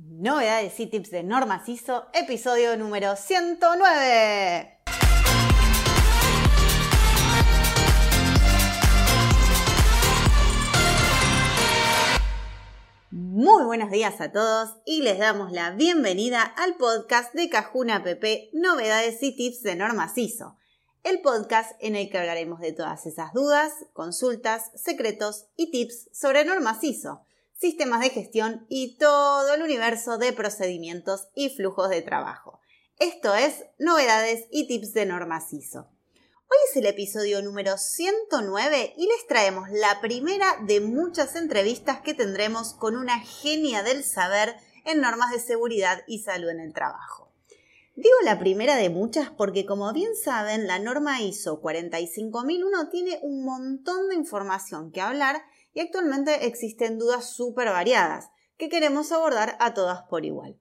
Novedades y tips de Normas ISO, episodio número 109. Muy buenos días a todos y les damos la bienvenida al podcast de Cajuna PP Novedades y tips de Normas ISO, el podcast en el que hablaremos de todas esas dudas, consultas, secretos y tips sobre normas ISO sistemas de gestión y todo el universo de procedimientos y flujos de trabajo. Esto es novedades y tips de normas ISO. Hoy es el episodio número 109 y les traemos la primera de muchas entrevistas que tendremos con una genia del saber en normas de seguridad y salud en el trabajo. Digo la primera de muchas porque como bien saben, la norma ISO 45001 tiene un montón de información que hablar actualmente existen dudas súper variadas que queremos abordar a todas por igual.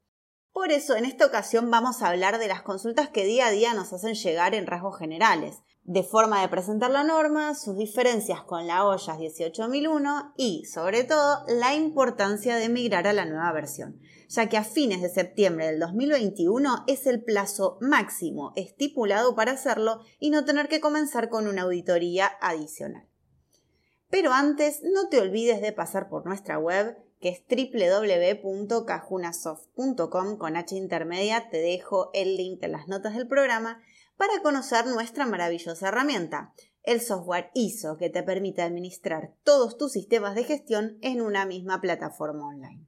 Por eso, en esta ocasión vamos a hablar de las consultas que día a día nos hacen llegar en rasgos generales, de forma de presentar la norma, sus diferencias con la OYAS 18001 y, sobre todo, la importancia de migrar a la nueva versión, ya que a fines de septiembre del 2021 es el plazo máximo estipulado para hacerlo y no tener que comenzar con una auditoría adicional. Pero antes, no te olvides de pasar por nuestra web, que es www.cajunasoft.com con H intermedia. Te dejo el link en las notas del programa para conocer nuestra maravillosa herramienta, el software ISO, que te permite administrar todos tus sistemas de gestión en una misma plataforma online.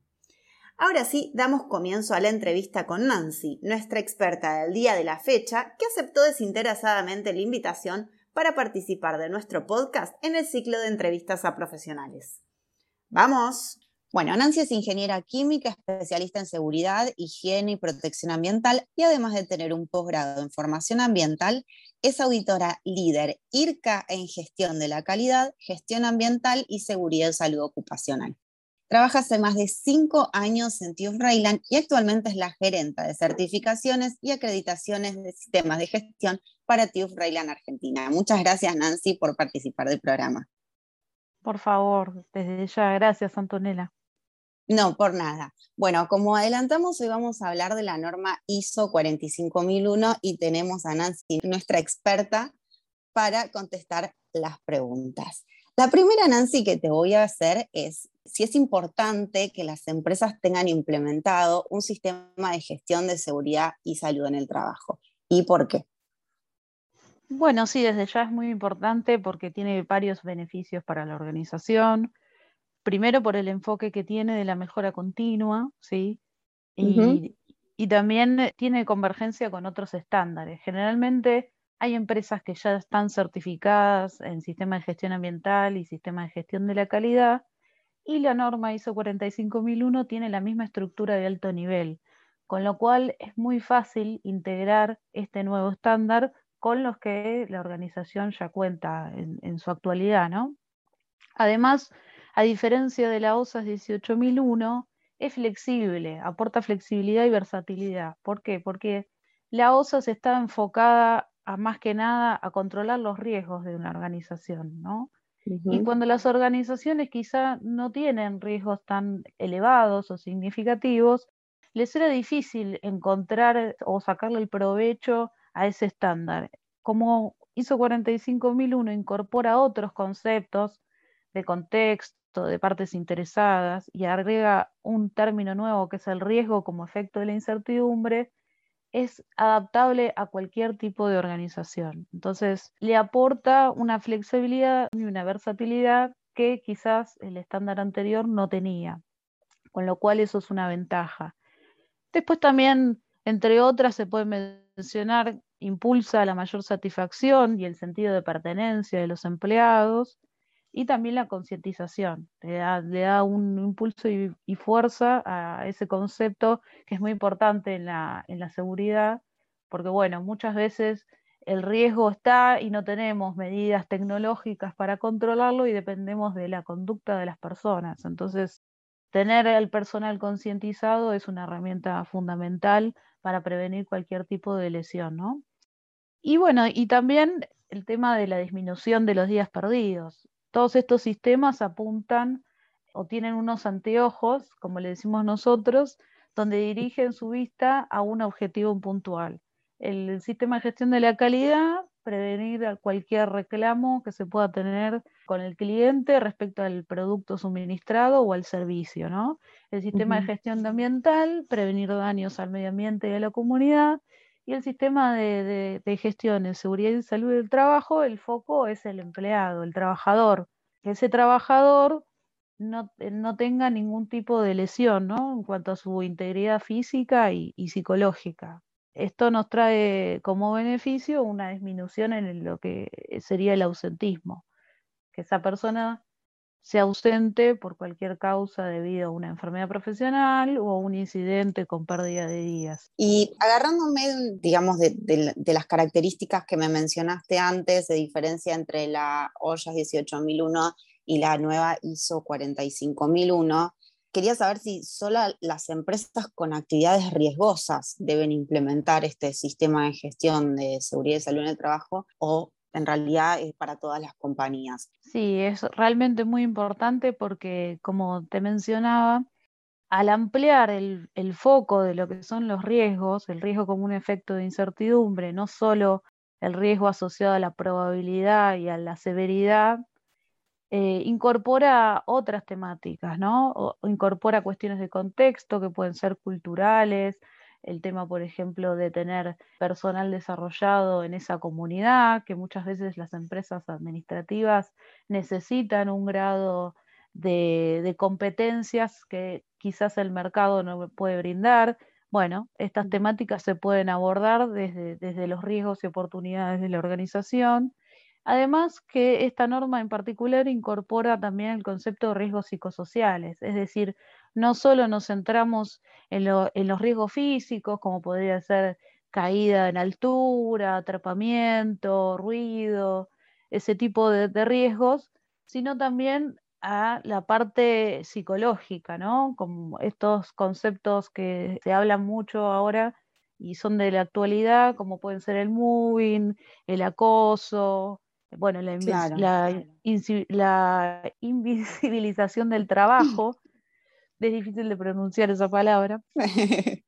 Ahora sí, damos comienzo a la entrevista con Nancy, nuestra experta del día de la fecha, que aceptó desinteresadamente la invitación para participar de nuestro podcast en el ciclo de entrevistas a profesionales. ¡Vamos! Bueno, Nancy es ingeniera química, especialista en seguridad, higiene y protección ambiental y además de tener un posgrado en formación ambiental, es auditora líder IRCA en gestión de la calidad, gestión ambiental y seguridad y salud ocupacional. Trabaja hace más de cinco años en TÜV Rheinland y actualmente es la gerenta de certificaciones y acreditaciones de sistemas de gestión para TÜV Rheinland Argentina. Muchas gracias, Nancy, por participar del programa. Por favor, desde ya, gracias, Antonella. No, por nada. Bueno, como adelantamos, hoy vamos a hablar de la norma ISO 45001 y tenemos a Nancy, nuestra experta, para contestar las preguntas. La primera, Nancy, que te voy a hacer es si es importante que las empresas tengan implementado un sistema de gestión de seguridad y salud en el trabajo. ¿Y por qué? Bueno, sí, desde ya es muy importante porque tiene varios beneficios para la organización. Primero por el enfoque que tiene de la mejora continua, ¿sí? Y, y también tiene convergencia con otros estándares. Generalmente hay empresas que ya están certificadas en sistema de gestión ambiental y sistema de gestión de la calidad, y la norma ISO 45001 tiene la misma estructura de alto nivel, con lo cual es muy fácil integrar este nuevo estándar con los que la organización ya cuenta en, su actualidad, ¿no? Además, a diferencia de la OSAS 18001, es flexible, aporta flexibilidad y versatilidad. ¿Por qué? Porque la OSAS está enfocada más que nada a controlar los riesgos de una organización, ¿no? Y cuando las organizaciones quizá no tienen riesgos tan elevados o significativos, les era difícil encontrar o sacarle el provecho a ese estándar. Como ISO 45001 incorpora otros conceptos de contexto, de partes interesadas y agrega un término nuevo que es el riesgo como efecto de la incertidumbre, es adaptable a cualquier tipo de organización. Entonces, le aporta una flexibilidad y una versatilidad que quizás el estándar anterior no tenía, con lo cual eso es una ventaja. Después también, entre otras, se puede mencionar, impulsa la mayor satisfacción y el sentido de pertenencia de los empleados, y también la concientización, le da, un impulso y, fuerza a ese concepto que es muy importante en la, en la seguridad, porque bueno, muchas veces el riesgo está y no tenemos medidas tecnológicas para controlarlo y dependemos de la conducta de las personas. Entonces, tener el personal concientizado es una herramienta fundamental para prevenir cualquier tipo de lesión, ¿no? Y bueno, y también el tema de la disminución de los días perdidos. Todos estos sistemas apuntan o tienen unos anteojos, como le decimos nosotros, donde dirigen su vista a un objetivo puntual. El sistema de gestión de la calidad, prevenir cualquier reclamo que se pueda tener con el cliente respecto al producto suministrado o al servicio, ¿no? El sistema de gestión ambiental, prevenir daños al medio ambiente y a la comunidad, y el sistema de, gestión en seguridad y salud del trabajo, el foco es el empleado, el trabajador. Que ese trabajador no, eh, tenga ningún tipo de lesión ¿no? en cuanto a su integridad física y, psicológica. Esto nos trae como beneficio una disminución en lo que sería el ausentismo, que esa persona sea ausente por cualquier causa debido a una enfermedad profesional o un incidente con pérdida de días. Y agarrándome, digamos, de, las características que me mencionaste antes, de diferencia entre la OYAS 18001 y la nueva ISO 45001, quería saber si solo las empresas con actividades riesgosas deben implementar este sistema de gestión de seguridad y salud en el trabajo o en realidad es para todas las compañías. Sí, es realmente muy importante porque, como te mencionaba, al ampliar el, foco de lo que son los riesgos, el riesgo como un efecto de incertidumbre, no solo el riesgo asociado a la probabilidad y a la severidad, eh, incorpora otras temáticas, ¿no? O incorpora cuestiones de contexto que pueden ser culturales, el tema, por ejemplo, de tener personal desarrollado en esa comunidad, que muchas veces las empresas administrativas necesitan un grado de, competencias que quizás el mercado no puede brindar. Bueno, estas temáticas se pueden abordar desde, desde los riesgos y oportunidades de la organización. Además que esta norma en particular incorpora también el concepto de riesgos psicosociales, es decir, no solo nos centramos en, los riesgos físicos, como podría ser caída en altura, atrapamiento, ruido, ese tipo de, riesgos, sino también a la parte psicológica, ¿no? Como estos conceptos que se hablan mucho ahora y son de la actualidad, como pueden ser el moving, el acoso, bueno, la, la invisibilización del trabajo, es difícil de pronunciar esa palabra,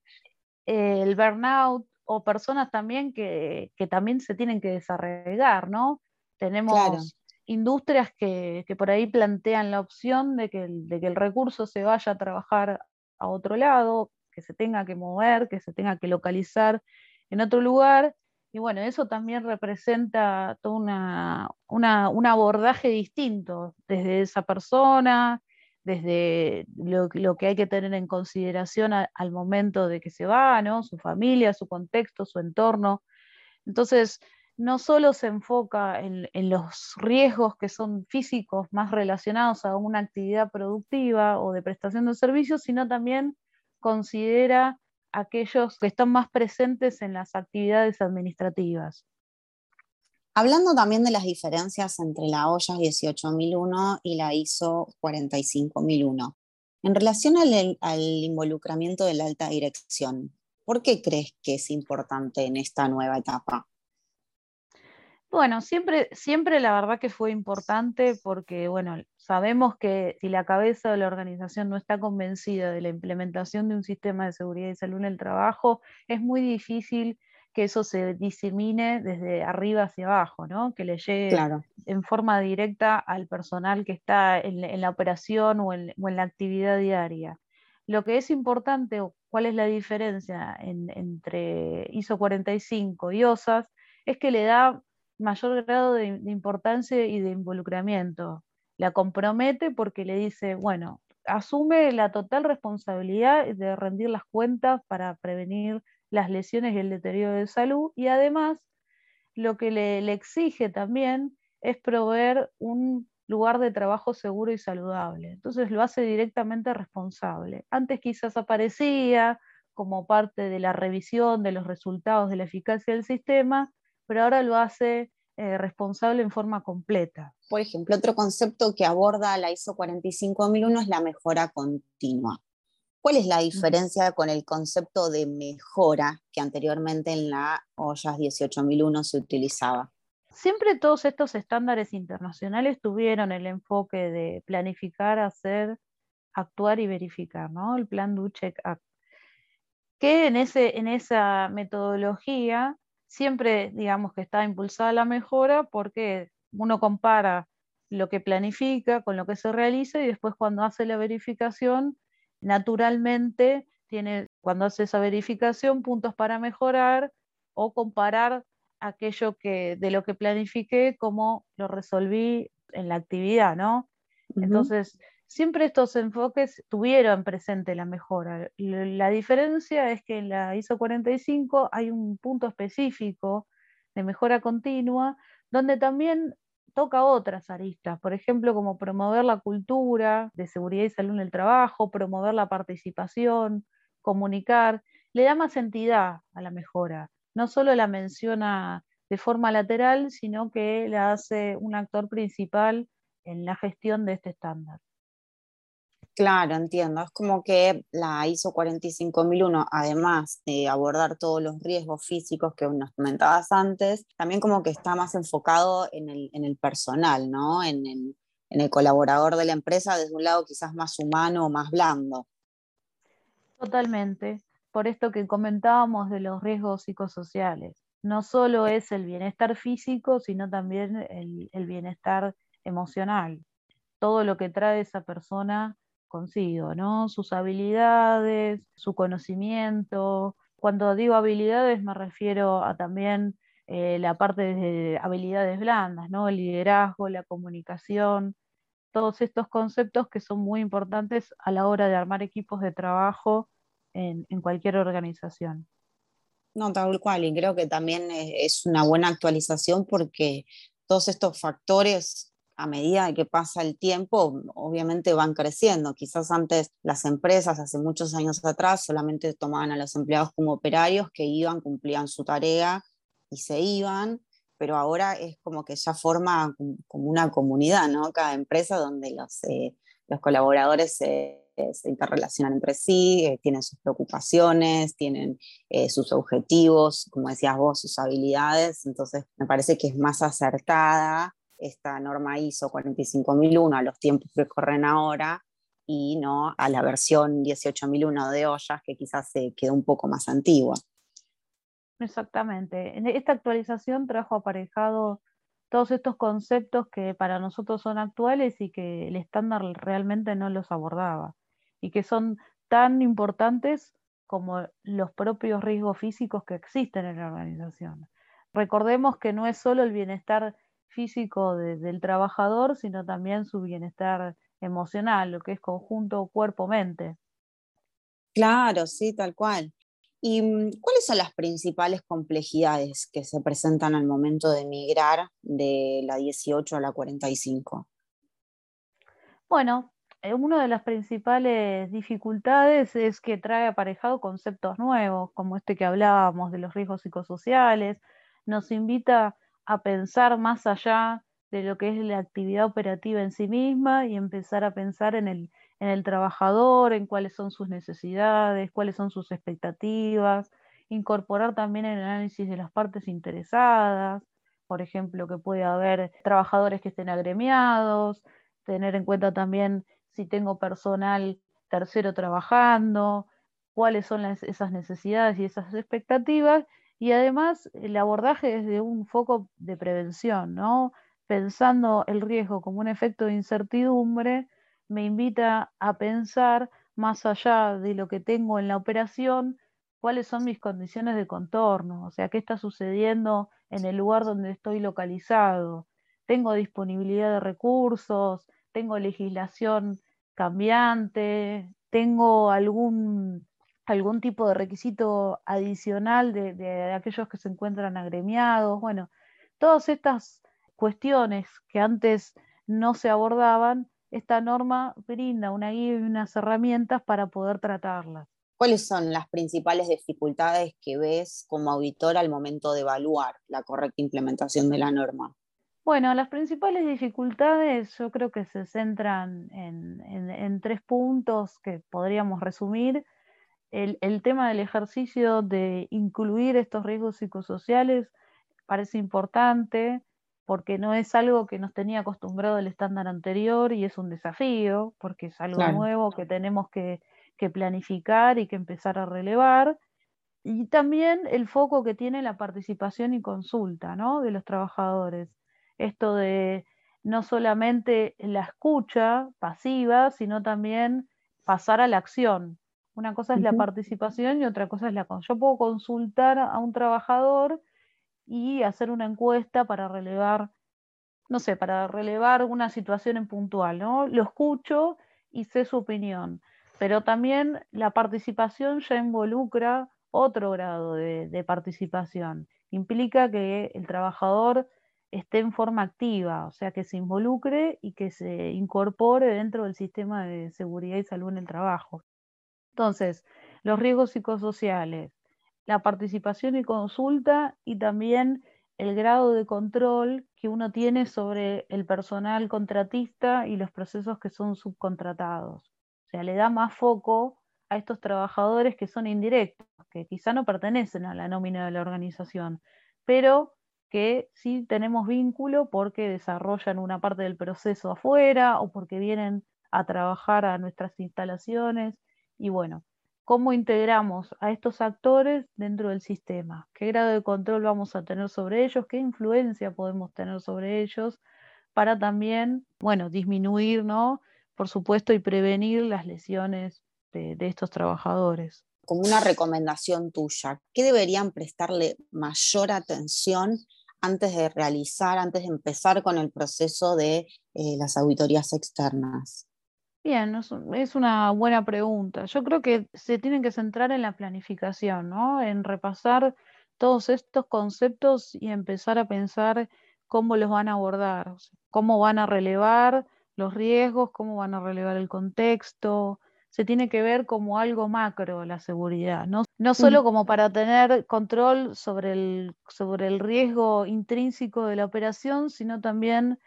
el burnout o personas también que, también se tienen que desarrollar, ¿no? Tenemos industrias que, por ahí plantean la opción de que, el, de que el recurso se vaya a trabajar a otro lado, que se tenga que mover, que se tenga que localizar en otro lugar. Y bueno, eso también representa todo una, un abordaje distinto desde esa persona, desde lo, que hay que tener en consideración al momento de que se va, ¿no? Su familia, su contexto, su entorno. Entonces, no solo se enfoca en, los riesgos que son físicos más relacionados a una actividad productiva o de prestación de servicios, sino también considera aquellos que están más presentes en las actividades administrativas. Hablando también de las diferencias entre la OYA 18001 y la ISO 45001, en relación al, involucramiento de la alta dirección, ¿por qué crees que es importante en esta nueva etapa? Bueno, siempre, siempre la verdad que fue importante porque, bueno, sabemos que si la cabeza de la organización no está convencida de la implementación de un sistema de seguridad y salud en el trabajo, es muy difícil que eso se disemine desde arriba hacia abajo, ¿no? que le llegue en forma directa al personal que está en, la operación o en, la actividad diaria. Lo que es importante, o cuál es la diferencia entre ISO 45 y OSAS, es que le da mayor grado de, de importancia y de involucramiento. La compromete porque le dice, bueno, asume la total responsabilidad de rendir las cuentas para prevenir las lesiones y el deterioro de salud y además lo que le, exige también es proveer un lugar de trabajo seguro y saludable. Entonces lo hace directamente responsable. Antes quizás aparecía como parte de la revisión de los resultados de la eficacia del sistema, pero ahora lo hace eh, responsable en forma completa. Por ejemplo, otro concepto que aborda la ISO 45001 es la mejora continua. ¿Cuál es la diferencia con el concepto de mejora que anteriormente en la OYAS 18001 se utilizaba? Siempre todos estos estándares internacionales tuvieron el enfoque de planificar, hacer, actuar y verificar, ¿no? El plan Ducheck Act. que en, ese, en esa metodología siempre, digamos, que está impulsada la mejora porque uno compara lo que planifica con lo que se realiza y después cuando hace la verificación, naturalmente tiene, cuando hace esa verificación, puntos para mejorar o comparar aquello que de lo que planifiqué, cómo lo resolví en la actividad, ¿no? Entonces, siempre estos enfoques tuvieron presente la mejora. La diferencia es que en la ISO 45 hay un punto específico de mejora continua, donde también toca otras aristas, por ejemplo, como promover la cultura de seguridad y salud en el trabajo, promover la participación, comunicar, le da más entidad a la mejora. No solo la menciona de forma lateral, sino que la hace un actor principal en la gestión de este estándar. Claro, entiendo. Es como que la ISO 45001, además de abordar todos los riesgos físicos que nos comentabas antes, también como que está más enfocado en el, personal, ¿no? En el, colaborador de la empresa desde un lado quizás más humano o más blando. Totalmente. Por esto que comentábamos de los riesgos psicosociales. No solo es el bienestar físico, sino también el bienestar emocional. Todo lo que trae esa persona consigo, ¿no? Sus habilidades, su conocimiento. Cuando digo habilidades me refiero a también eh, la parte de habilidades blandas, ¿no? El liderazgo, la comunicación, todos estos conceptos que son muy importantes a la hora de armar equipos de trabajo en, en cualquier organización. No, tal cual, y creo que también es una buena actualización porque todos estos factores a medida que pasa el tiempo, obviamente van creciendo. Quizás antes las empresas, hace muchos años atrás, solamente tomaban a los empleados como operarios que iban, cumplían su tarea y se iban, pero ahora es como que ya forma como una comunidad, ¿no? Cada empresa donde los, eh, los colaboradores se, interrelacionan entre sí, eh, tienen sus preocupaciones, tienen eh, sus objetivos, como decías vos, sus habilidades, entonces me parece que es más acertada esta norma ISO 45001 a los tiempos que corren ahora y no a la versión 18001 de ollas que quizás se quedó un poco más antigua. Exactamente. Esta actualización trajo aparejado todos estos conceptos que para nosotros son actuales y que el estándar realmente no los abordaba y que son tan importantes como los propios riesgos físicos que existen en la organización. Recordemos que no es solo el bienestar físico del trabajador, sino también su bienestar emocional, lo que es conjunto cuerpo-mente. Claro, sí, tal cual. ¿Y mm, cuáles son las principales complejidades que se presentan al momento de migrar de la 18 a la 45? Bueno, eh, una de las principales dificultades es que trae aparejado conceptos nuevos, como este que hablábamos de los riesgos psicosociales, nos invita a pensar más allá de lo que es la actividad operativa en sí misma y empezar a pensar en el, en el trabajador, en cuáles son sus necesidades, cuáles son sus expectativas, incorporar también el análisis de las partes interesadas, por ejemplo, que puede haber trabajadores que estén agremiados, tener en cuenta también si tengo personal tercero trabajando, cuáles son esas necesidades y esas expectativas y además el abordaje desde un foco de prevención, ¿no? Pensando el riesgo como un efecto de incertidumbre, me invita a pensar más allá de lo que tengo en la operación, cuáles son mis condiciones de contorno, o sea, qué está sucediendo en el lugar donde estoy localizado. Tengo disponibilidad de recursos, tengo legislación cambiante, tengo algún algún tipo de requisito adicional de, aquellos que se encuentran agremiados. Bueno, todas estas cuestiones que antes no se abordaban, esta norma brinda una guía y unas herramientas para poder tratarlas. ¿Cuáles son las principales dificultades que ves como auditor al momento de evaluar la correcta implementación de la norma? Bueno, las principales dificultades yo creo que se centran en tres puntos que podríamos resumir el, tema del ejercicio de incluir estos riesgos psicosociales parece importante porque no es algo que nos tenía acostumbrado el estándar anterior y es un desafío porque es algo nuevo que tenemos que, planificar y que empezar a relevar. Y también el foco que tiene la participación y consulta ¿no? de los trabajadores. Esto de no solamente la escucha pasiva, sino también pasar a la acción. Una cosa es la participación y otra cosa es la... Yo puedo consultar a un trabajador y hacer una encuesta para relevar, no sé, para relevar una situación en puntual, ¿no? Lo escucho y sé su opinión, pero también la participación ya involucra otro grado de participación. Implica que el trabajador esté en forma activa, o sea, que se involucre y que se incorpore dentro del sistema de seguridad y salud en el trabajo. Entonces, los riesgos psicosociales, la participación y consulta y también el grado de control que uno tiene sobre el personal contratista y los procesos que son subcontratados. O sea, le da más foco a estos trabajadores que son indirectos, que quizá no pertenecen a la nómina de la organización, pero que sí tenemos vínculo porque desarrollan una parte del proceso afuera o porque vienen a trabajar a nuestras instalaciones. Y bueno, ¿cómo integramos a estos actores dentro del sistema? ¿Qué grado de control vamos a tener sobre ellos? ¿Qué influencia podemos tener sobre ellos? Para también, bueno, disminuir, ¿no? Por supuesto, y prevenir las lesiones de, estos trabajadores como una recomendación tuya, ¿qué deberían prestarle mayor atención antes de realizar, antes de empezar con el proceso de eh, las auditorías externas? Bien, es una buena pregunta. Yo creo que se tienen que centrar en la planificación, ¿no? En repasar todos estos conceptos y empezar a pensar cómo los van a abordar, cómo van a relevar los riesgos, cómo van a relevar el contexto, se tiene que ver como algo macro la seguridad, no, no solo como para tener control sobre el, sobre el riesgo intrínseco de la operación, sino también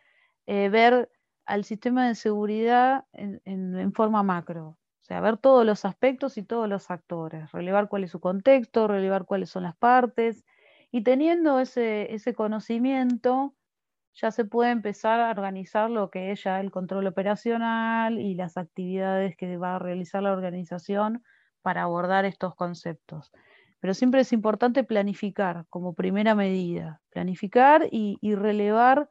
eh, ver al sistema de seguridad en, forma macro. O sea, ver todos los aspectos y todos los actores, relevar cuál es su contexto, relevar cuáles son las partes, y teniendo ese, ese conocimiento, ya se puede empezar a organizar lo que es ya el control operacional y las actividades que va a realizar la organización para abordar estos conceptos. Pero siempre es importante planificar como primera medida, planificar y, relevar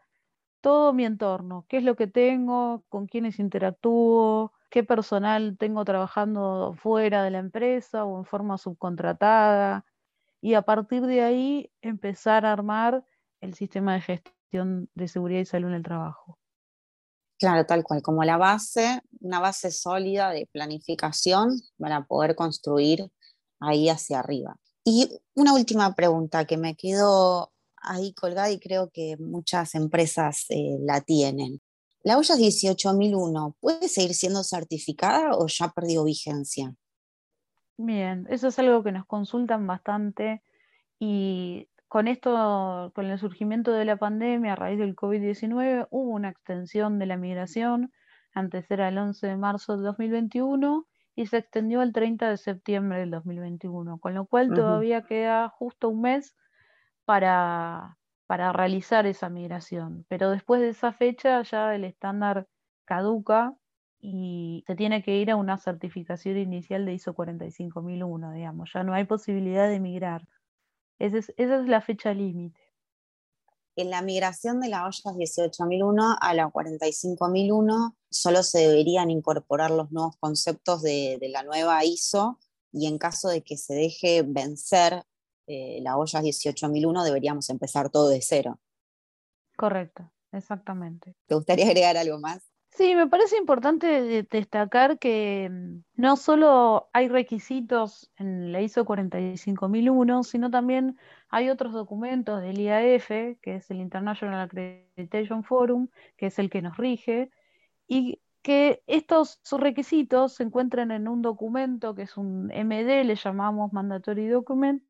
todo mi entorno, qué es lo que tengo, con quiénes interactúo, qué personal tengo trabajando fuera de la empresa o en forma subcontratada, y a partir de ahí empezar a armar el sistema de gestión de seguridad y salud en el trabajo. Claro, tal cual, como la base, una base sólida de planificación para poder construir ahí hacia arriba. Y una última pregunta que me quedó ahí colgada y creo que muchas empresas eh, la tienen. ¿La OYA 18001 puede seguir siendo certificada o ya perdió vigencia? Bien, eso es algo que nos consultan bastante y con esto, con el surgimiento de la pandemia a raíz del COVID-19, hubo una extensión de la migración. Antes era el 11 de marzo del 2021 y se extendió al 30 de septiembre del 2021, con lo cual todavía queda justo un mes para, para realizar esa migración. Pero después de esa fecha ya el estándar caduca y se tiene que ir a una certificación inicial de ISO 45001, digamos, ya no hay posibilidad de migrar. Esa es, la fecha límite. En la migración de la olla 18.001 a la 45.001 solo se deberían incorporar los nuevos conceptos de, la nueva ISO y en caso de que se deje vencer eh, la olla 18.001 deberíamos empezar todo de cero. Correcto, exactamente. ¿Te gustaría agregar algo más? Sí, me parece importante destacar que mm, no solo hay requisitos en la ISO 45001, sino también hay otros documentos del IAF, que es el International Accreditation Forum, que es el que nos rige, y que estos requisitos se encuentran en un documento que es un MD, le llamamos Mandatory Document,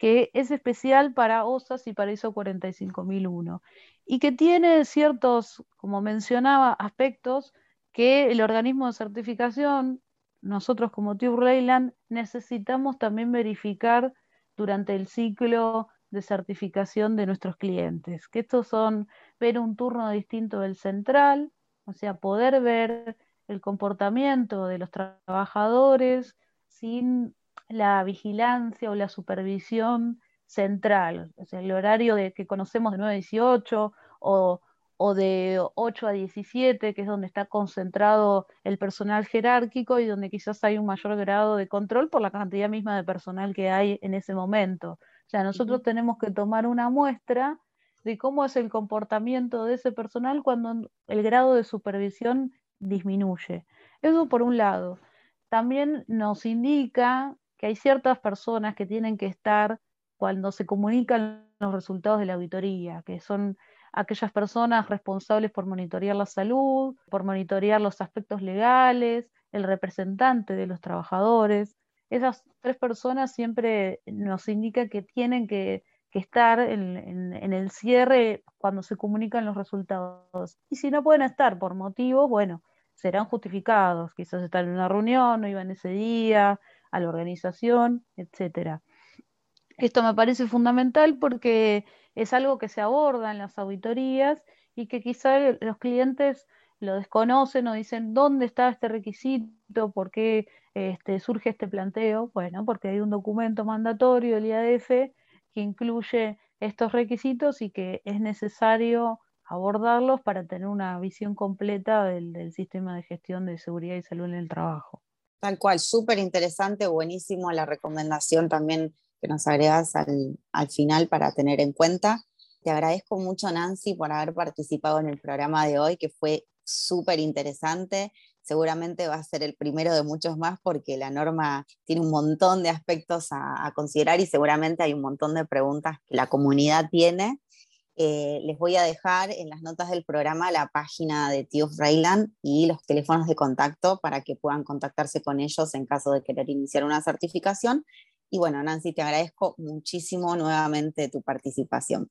que es especial para OSAS y para ISO 45001 y que tiene ciertos, como mencionaba, aspectos que el organismo de certificación, nosotros como Tube Leyland, necesitamos también verificar durante el ciclo de certificación de nuestros clientes, que estos son ver un turno distinto del central, o sea, poder ver el comportamiento de los trabajadores sin la vigilancia o la supervisión central, o sea, el horario de, que conocemos de 9 a 18 o, o de 8 a 17, que es donde está concentrado el personal jerárquico y donde quizás hay un mayor grado de control por la cantidad misma de personal que hay en ese momento. O sea, nosotros tenemos que tomar una muestra de cómo es el comportamiento de ese personal cuando el grado de supervisión disminuye. Eso por un lado. También nos indica que hay ciertas personas que tienen que estar cuando se comunican los resultados de la auditoría, que son aquellas personas responsables por monitorear la salud, por monitorear los aspectos legales, el representante de los trabajadores. Esas tres personas siempre nos indican que tienen que, estar en, en, el cierre cuando se comunican los resultados. Y si no pueden estar por motivos, bueno, serán justificados. Quizás están en una reunión, no iban ese día, a la organización, etcétera. Esto me parece fundamental porque es algo que se aborda en las auditorías y que quizá los clientes lo desconocen o dicen dónde está este requisito, por qué este, surge este planteo. Bueno, porque hay un documento mandatorio del IADF que incluye estos requisitos y que es necesario abordarlos para tener una visión completa del, del sistema de gestión de seguridad y salud en el trabajo. Tal cual, súper interesante, buenísimo la recomendación también que nos agregas al, al final para tener en cuenta. Te agradezco mucho, Nancy, por haber participado en el programa de hoy, que fue súper interesante. Seguramente va a ser el primero de muchos más porque la norma tiene un montón de aspectos a, considerar y seguramente hay un montón de preguntas que la comunidad tiene. Eh, les voy a dejar en las notas del programa la página de TIUF Rayland y los teléfonos de contacto para que puedan contactarse con ellos en caso de querer iniciar una certificación y bueno, Nancy, te agradezco muchísimo nuevamente tu participación.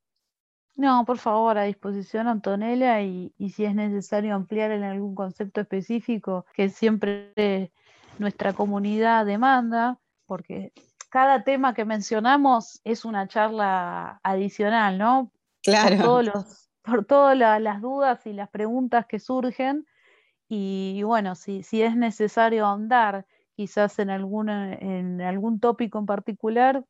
No, por favor, a disposición, Antonella, y, si es necesario ampliar en algún concepto específico que siempre nuestra comunidad demanda, porque cada tema que mencionamos es una charla adicional, ¿no? Claro. Por, todos los, por todas las dudas y las preguntas que surgen. Y bueno, si, si es necesario ahondar quizás en, alguna, en algún tópico en particular,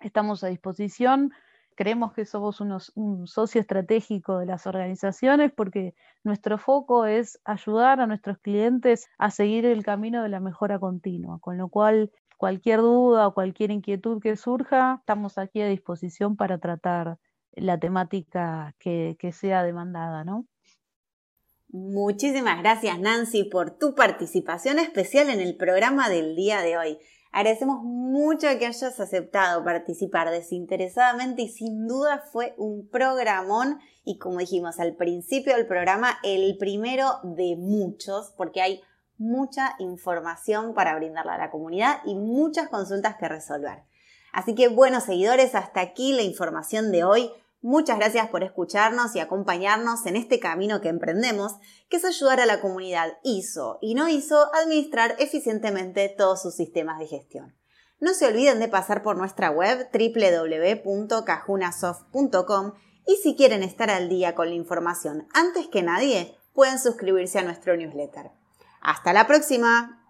estamos a disposición. Creemos que somos unos, un socio estratégico de las organizaciones porque nuestro foco es ayudar a nuestros clientes a seguir el camino de la mejora continua, con lo cual cualquier duda o cualquier inquietud que surja, estamos aquí a disposición para tratar la temática que, sea demandada, ¿no? Muchísimas gracias Nancy por tu participación especial en el programa del día de hoy. Agradecemos mucho que hayas aceptado participar desinteresadamente y sin duda fue un programón y como dijimos al principio del programa, el primero de muchos porque hay mucha información para brindarle a la comunidad y muchas consultas que resolver. Así que buenos seguidores, hasta aquí la información de hoy. Muchas gracias por escucharnos y acompañarnos en este camino que emprendemos, que es ayudar a la comunidad ISO y no ISO a administrar eficientemente todos sus sistemas de gestión. No se olviden de pasar por nuestra web www.cajunasoft.com y si quieren estar al día con la información antes que nadie, pueden suscribirse a nuestro newsletter. Hasta la próxima.